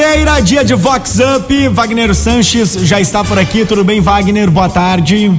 Quinta-feira, dia de Vox Up. Wagner Sanches já está por aqui. Tudo bem, Wagner? Boa tarde.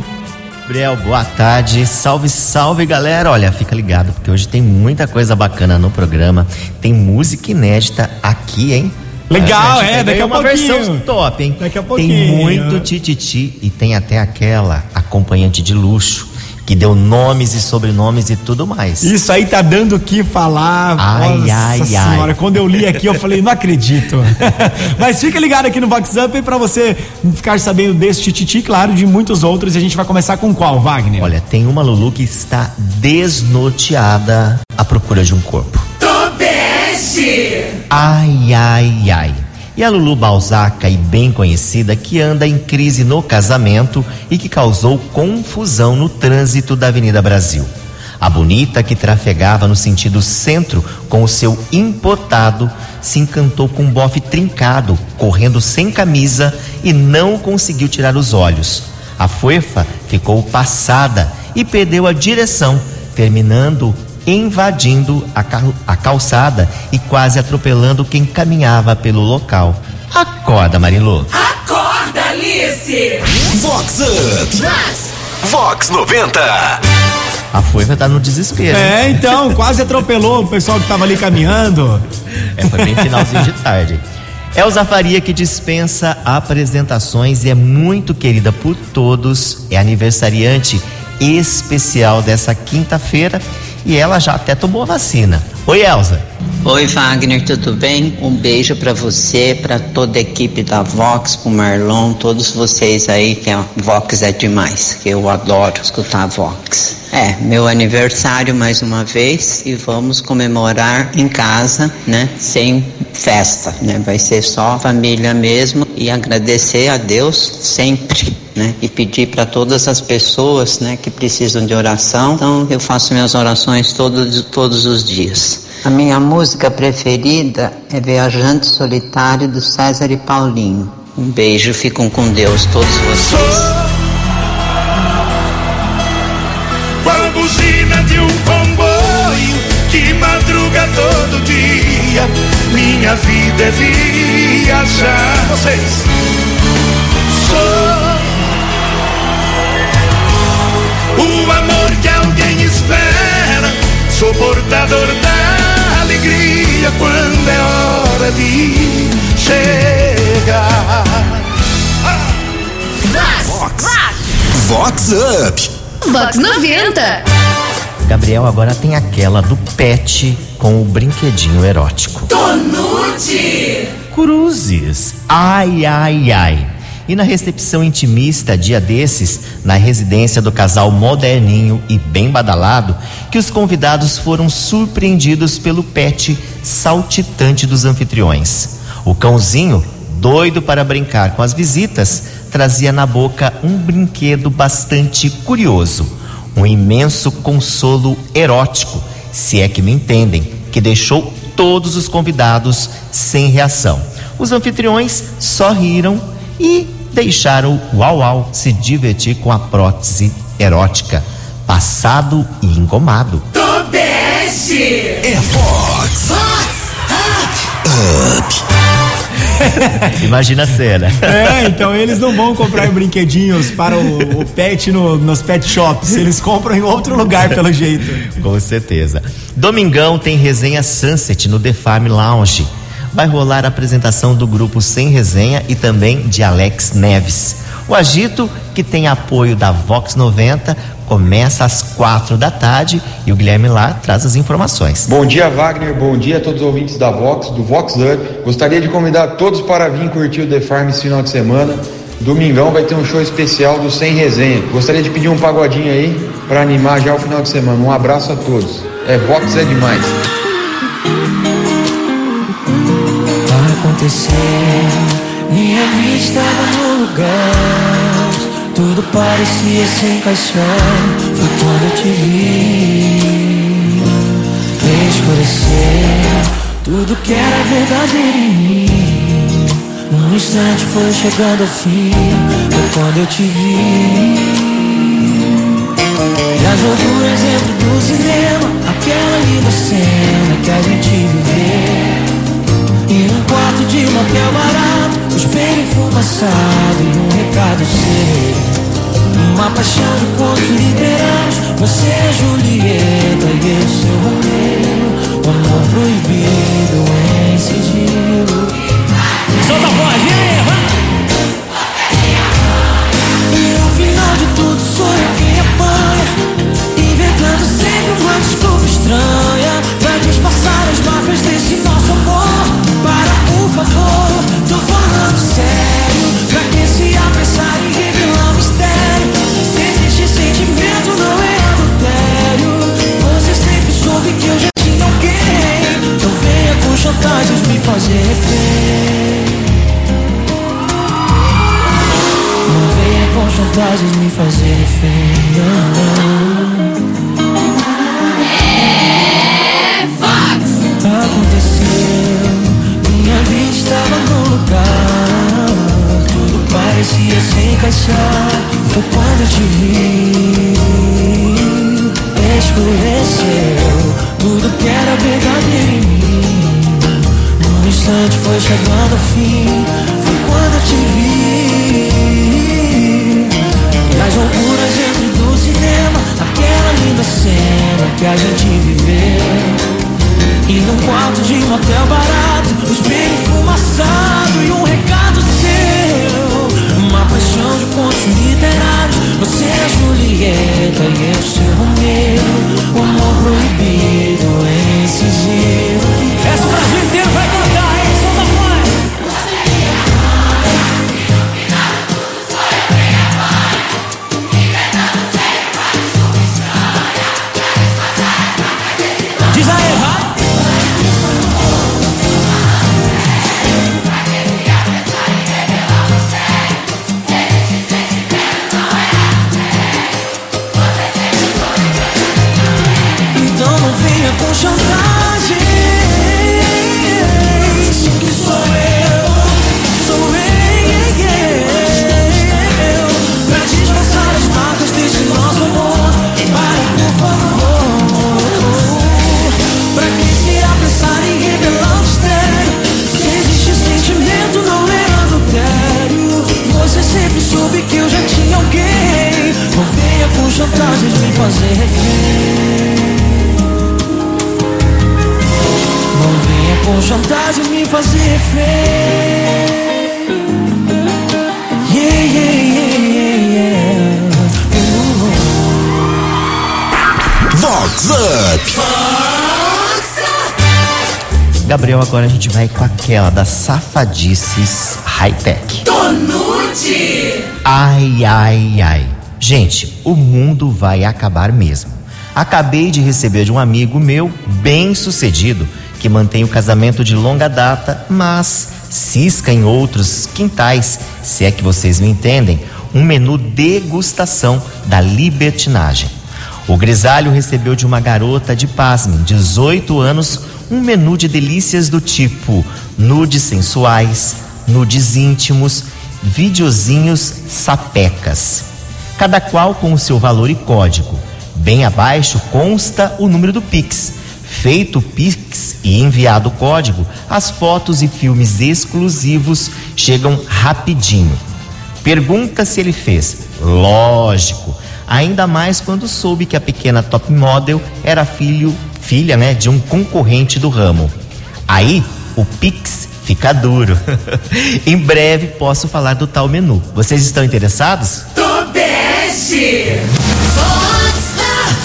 Gabriel, boa tarde. Salve, salve, galera. Olha, fica ligado porque hoje tem muita coisa bacana no programa. Tem música inédita aqui, hein? Legal, é, daqui a uma pouquinho. versão top, hein? Daqui a pouquinho. Tem muito tititi e tem até aquela acompanhante de luxo que deu nomes e sobrenomes e tudo mais. Isso aí tá dando o que falar. Ai, Nossa ai, senhora, ai. quando eu li aqui eu falei, não acredito. Mas fica ligado aqui no Vox Up para você ficar sabendo desse tititi, claro, de muitos outros. E a gente vai começar com qual, Wagner? Olha, tem uma Lulu que está desnorteada à procura de um corpo. Tobeste! Ai, ai, ai. E a Lulu Balzaca, e bem conhecida, que anda em crise no casamento e que causou confusão no trânsito da Avenida Brasil. A bonita, que trafegava no sentido centro com o seu importado, se encantou com um bofe trincado, correndo sem camisa e não conseguiu tirar os olhos. A fofa ficou passada e perdeu a direção, terminando invadindo a, cal- a calçada e quase atropelando quem caminhava pelo local. Acorda, Marilu. Acorda, Alice! Vox Up. Vox 90. A foiva tá no desespero. hein? É, então, quase atropelou o pessoal que tava ali caminhando. É, foi bem finalzinho de tarde. Elza Faria, que dispensa apresentações e é muito querida por todos, é aniversariante especial dessa quinta-feira e ela já até tomou a vacina. Oi, Elza. Oi Wagner, tudo bem? Um beijo pra você, pra toda a equipe da Vox, pro Marlon, todos vocês aí que a Vox é demais, que eu adoro escutar a Vox. É, meu aniversário mais uma vez e vamos comemorar em casa, né? Sem festa, né? Vai ser só família mesmo e agradecer a Deus sempre, né? E pedir para todas as pessoas, né, que precisam de oração. Então eu faço minhas orações todos todos os dias. A minha música preferida é Viajante Solitário do César e Paulinho. Um beijo, ficam com Deus todos vocês. Qual buzina de um comboio que madruga todo dia. Minha vida é viajar. Vocês. Sou portador da alegria quando é hora de chegar. Vox Up. Vox 90. Gabriel agora tem aquela do pet com o brinquedinho erótico. Tonute! Cruzes. Ai, ai, ai. E na recepção intimista, dia desses, na residência do casal moderninho e bem badalado, que os convidados foram surpreendidos pelo pet saltitante dos anfitriões. O cãozinho, doido para brincar com as visitas, trazia na boca um brinquedo bastante curioso. Um imenso consolo erótico, se é que me entendem, que deixou todos os convidados sem reação. Os anfitriões só riram e deixaram o Uau Uau se divertir com a prótese erótica, passado e engomado. Tobeste! É Vox. Imagina a cena. É, então eles não vão comprar brinquedinhos para o, o pet no- nos pet shops. Eles compram em outro lugar, pelo jeito. Com certeza. Domingão tem resenha Sunset no The Farm Lounge. Vai rolar a apresentação do grupo Sem Resenha e também de Alex Neves. O agito, que tem apoio da Vox 90, começa às quatro da tarde e o Guilherme lá traz as informações. Bom dia, Wagner. Bom dia a todos os ouvintes da Vox, do Vox Up. Gostaria de convidar todos para vir curtir o The Farm esse final de semana. Domingão vai ter um show especial do Sem Resenha. Gostaria de pedir um pagodinho aí para animar já o final de semana. Um abraço a todos. É Vox é demais. Aconteceu, minha vida estava no lugar. Tudo parecia se encaixar. Foi quando eu te vi. Escureceu tudo que era verdadeiro em mim. Um instante foi chegando ao fim. Foi quando eu te vi. E as loucuras dentro do cinema Aquela linda cena que a gente viveu de motel barato, o espelho fumaçado e um recado seu. Uma paixão de contos liberamos, você é Julieta e eu seu Romeu. O amor proibido em sigilo. Solta a voz, chantagens me fazer refém não, não. Aconteceu, minha vida estava no lugar Tudo parecia se encaixar Foi quando eu te vi Escureceu Tudo que era verdadeiro em mim Um instante foi chegando ao fim Foi quando eu te vi Linda cena que a gente viveu. E num quarto de motel barato O espelho fumaçado e um recado seu. Uma paixão de contos literários Você é Julieta e eu seu Romeu O amor proibido em sigilo Vox Up. Gabriel, agora a gente vai com aquela das safadices high-tech. Tonute. Ai, ai, ai. Gente, o mundo vai acabar mesmo. Acabei de receber de um amigo meu, bem sucedido, que mantém o casamento de longa data, mas cisca em outros quintais, se é que vocês me entendem, um menu degustação da libertinagem. O grisalho recebeu de uma garota de pasmem, 18 anos, um menu de delícias do tipo nudes sensuais, nudes íntimos, videozinhos sapecas. Cada qual com o seu valor e código. Bem abaixo consta o número do Pix. Feito o Pix e enviado o código, as fotos e filmes exclusivos chegam rapidinho. Pergunta se ele fez. Lógico. Ainda mais quando soube que a pequena top model era filho, filha, né, de um concorrente do ramo. Aí, o Pix fica duro. em breve posso falar do tal menu. Vocês estão interessados? Tobeste.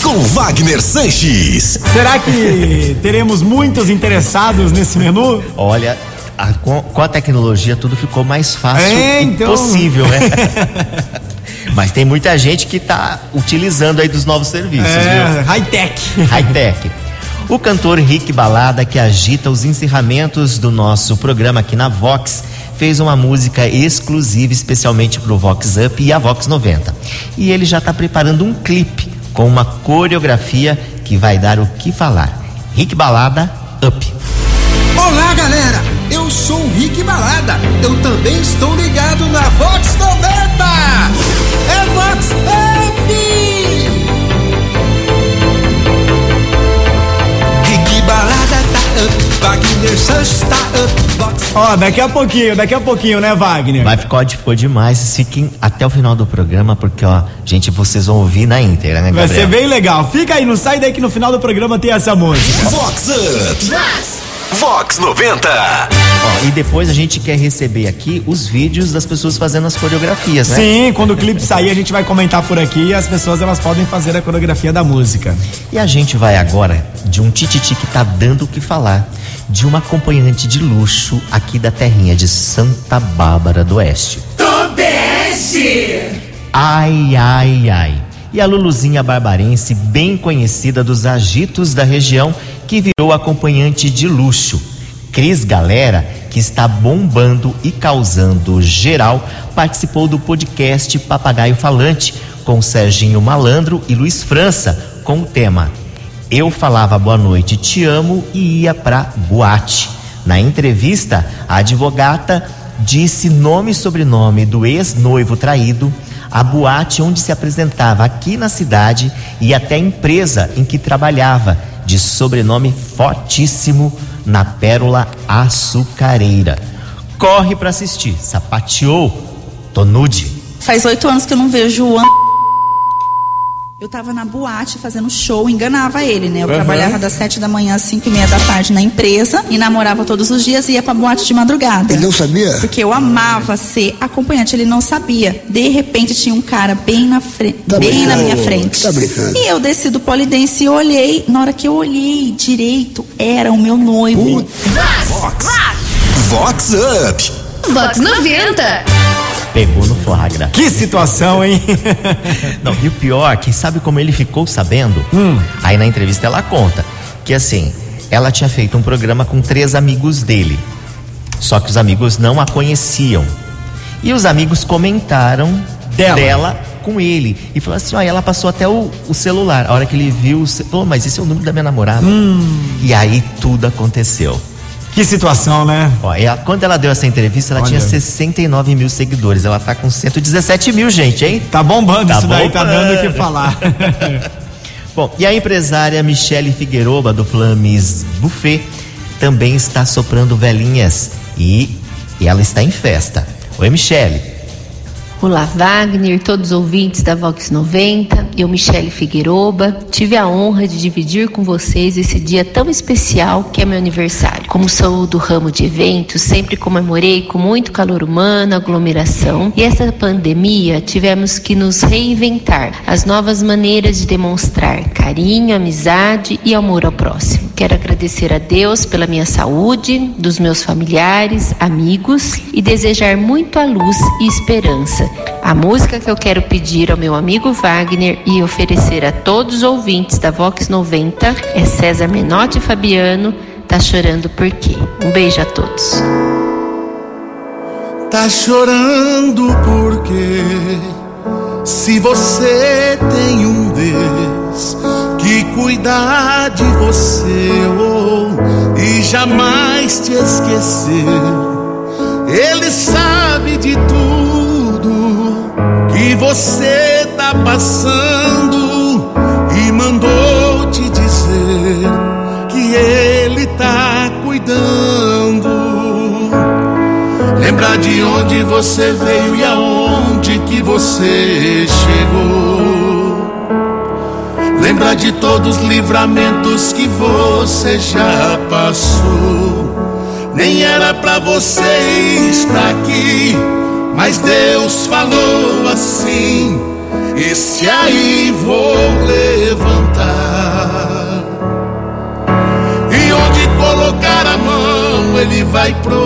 Com Wagner Sanches. Será que teremos muitos interessados nesse menu? Olha, a- com, com a tecnologia tudo ficou mais fácil É, e então. possível, né? Mas tem muita gente que está utilizando aí dos novos serviços, viu? É, high-tech. High-tech. O cantor Rick Balada, que agita os encerramentos do nosso programa aqui na Vox, fez uma música exclusiva especialmente para o Vox Up e a Vox 90. E ele já está preparando um clipe com uma coreografia que vai dar o que falar. Rick Balada Up. Olá, galera! Eu sou o Rick Balada. Eu também estou ligado na Vox 90. Ó, daqui a pouquinho, daqui a pouquinho, né, Wagner? Vai ficar ficou demais. Fiquem até o final do programa, porque, ó, gente, vocês vão ouvir na íntegra, né, Vai Gabriel? ser bem legal. Fica aí, não sai daí que no final do programa tem essa música. Vox Up. Vox 90. Ó, e depois a gente quer receber aqui os vídeos das pessoas fazendo as coreografias, né? Sim, quando o clipe sair a gente vai comentar por aqui e as pessoas elas podem fazer a coreografia da música. E a gente vai agora de um tititi que tá dando o que falar, de uma acompanhante de luxo aqui da terrinha de Santa Bárbara do Oeste. Tobeste. Ai, ai, ai. E a Luluzinha Barbarense, bem conhecida dos agitos da região, que virou acompanhante de luxo. Cris Galera, que está bombando e causando geral, participou do podcast Papagaio Falante com Serginho Malandro e Luiz França, com o tema Eu falava boa noite, te amo e ia pra boate. Na entrevista, a advogata disse nome e sobrenome do ex-noivo traído, a boate onde se apresentava aqui na cidade e até a empresa em que trabalhava, de sobrenome fortíssimo, na Pérola Açucareira. Corre para assistir, sapateou, tô nude. Faz oito anos que eu não vejo o. Eu tava na boate fazendo show, enganava ele, né? Eu Aham. trabalhava das sete da manhã às cinco e meia da tarde na empresa e namorava todos os dias e ia pra boate de madrugada. Ele não sabia? Porque eu amava ser acompanhante, ele não sabia. De repente tinha um cara bem na frente, Tá bem na minha frente. Tá brincando. E eu desci do polidense e olhei. Na hora que eu olhei direito, era o meu noivo. Vox Up. Vox 90. Pegou no flagra. Que situação, hein? Não, e o pior, que sabe como ele ficou sabendo? Hum. Aí na entrevista ela conta que assim, ela tinha feito um programa com três amigos dele. Só que os amigos não a conheciam. E os amigos comentaram dela, com ele. E falou assim: ó, ela passou até o, o celular. A hora que ele viu, falou, mas esse é o número da minha namorada. E aí tudo aconteceu. Que situação, né? Ó, ela- quando ela deu essa entrevista, ela Olha. tinha 69 mil seguidores. Ela tá com 117 mil, gente, hein? Tá bombando isso daí, tá dando o que falar. Bom, e a empresária Michele Figueroa, do Flames Buffet, também está soprando velhinhas. E, e ela está em festa. Oi, Michele. Olá, Wagner, todos os ouvintes da Vox 90. Eu, Michele Figueroba, tive a honra de dividir com vocês esse dia tão especial que é meu aniversário. Como sou do ramo de eventos, sempre comemorei com muito calor humano, aglomeração. E essa pandemia tivemos que nos reinventar as novas maneiras de demonstrar carinho, amizade e amor ao próximo. Quero agradecer a Deus pela minha saúde, dos meus familiares, amigos e desejar muito a luz e esperança. A música que eu quero pedir ao meu amigo Wagner e oferecer a todos os ouvintes da Vox 90 é César Menotti Fabiano, Tá Chorando Por Quê? Um beijo a todos. Tá chorando porque se você tem um Deus cuidar de você oh, e jamais te esqueceu, Ele sabe de tudo que você tá passando e mandou te dizer que Ele tá cuidando. Lembrar de onde você veio e aonde que você chegou. Lembrar de todos os livramentos que você já passou. Nem era pra você estar aqui, mas Deus falou assim: Esse aí vou levantar. E onde colocar a mão, ele vai prosperar.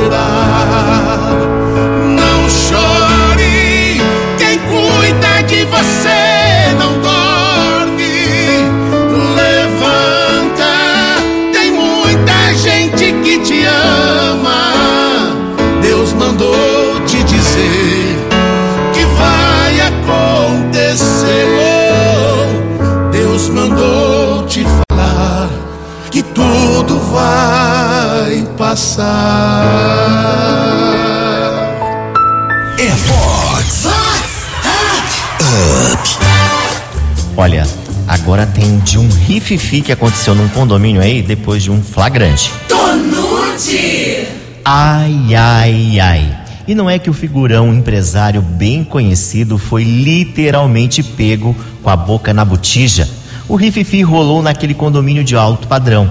Olha, agora tem de um rififi que aconteceu num condomínio aí depois de um flagrante. Tonute. Ai, ai, ai. E não é que o figurão empresário bem conhecido foi literalmente pego com a boca na botija. O rififi rolou naquele condomínio de alto padrão.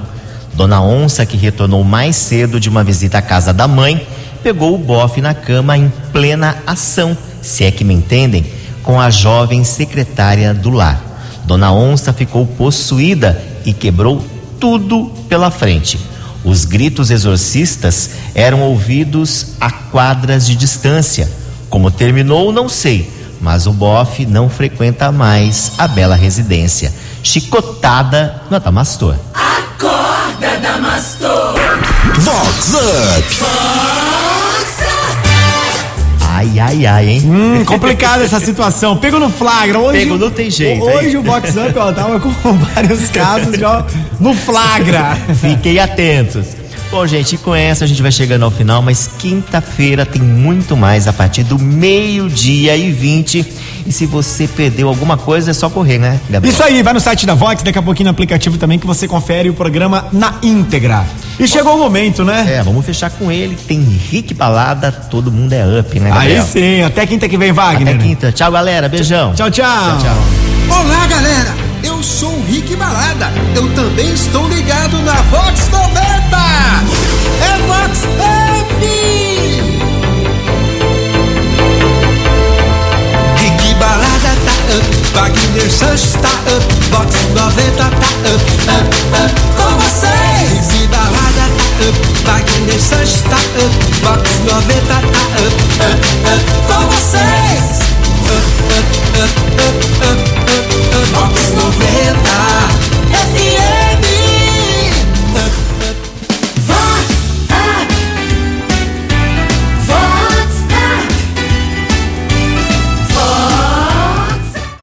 Dona Onça, que retornou mais cedo de uma visita à casa da mãe, pegou o bofe na cama em plena ação, se é que me entendem, com a jovem secretária do lar. Dona Onça ficou possuída e quebrou tudo pela frente. Os gritos exorcistas eram ouvidos a quadras de distância. Como terminou, não sei, mas o bofe não frequenta mais a bela residência. Chicotada no Adamastor. Acorda, Damastor. Vox Up. Ai, ai, ai, hein? Hum, complicada essa situação. Pego no flagra. Hoje, Pego, não tem jeito, Hoje hein? o Vox Up, ó, tava com vários casos já no flagra. Fiquem atentos. Bom, gente, com essa a gente vai chegando ao final, mas quinta-feira tem muito mais a partir do meio-dia e 20. E se você perdeu alguma coisa, é só correr, né, Gabriel? Isso aí, vai no site da Vox, daqui a pouquinho no aplicativo também que você confere o programa na íntegra. E chegou o momento, né? É, vamos fechar com ele. Tem Rick Balada, todo mundo é up, né, Gabriel? Aí sim, até quinta que vem, Wagner. Até quinta. Tchau, galera. Beijão. Tchau, tchau. Tchau, tchau. Olá, galera! Eu sou o Rick Balada. Eu também estou ligado na Vox 90. É Vox Up! Rick Balada tá up, Wagner Sanches tá up, Vox 90 tá up, up, up com vocês. Rick Balada tá up, Wagner Sanches tá up, Vox 90 tá up, up, up com vocês. Vox 90 FM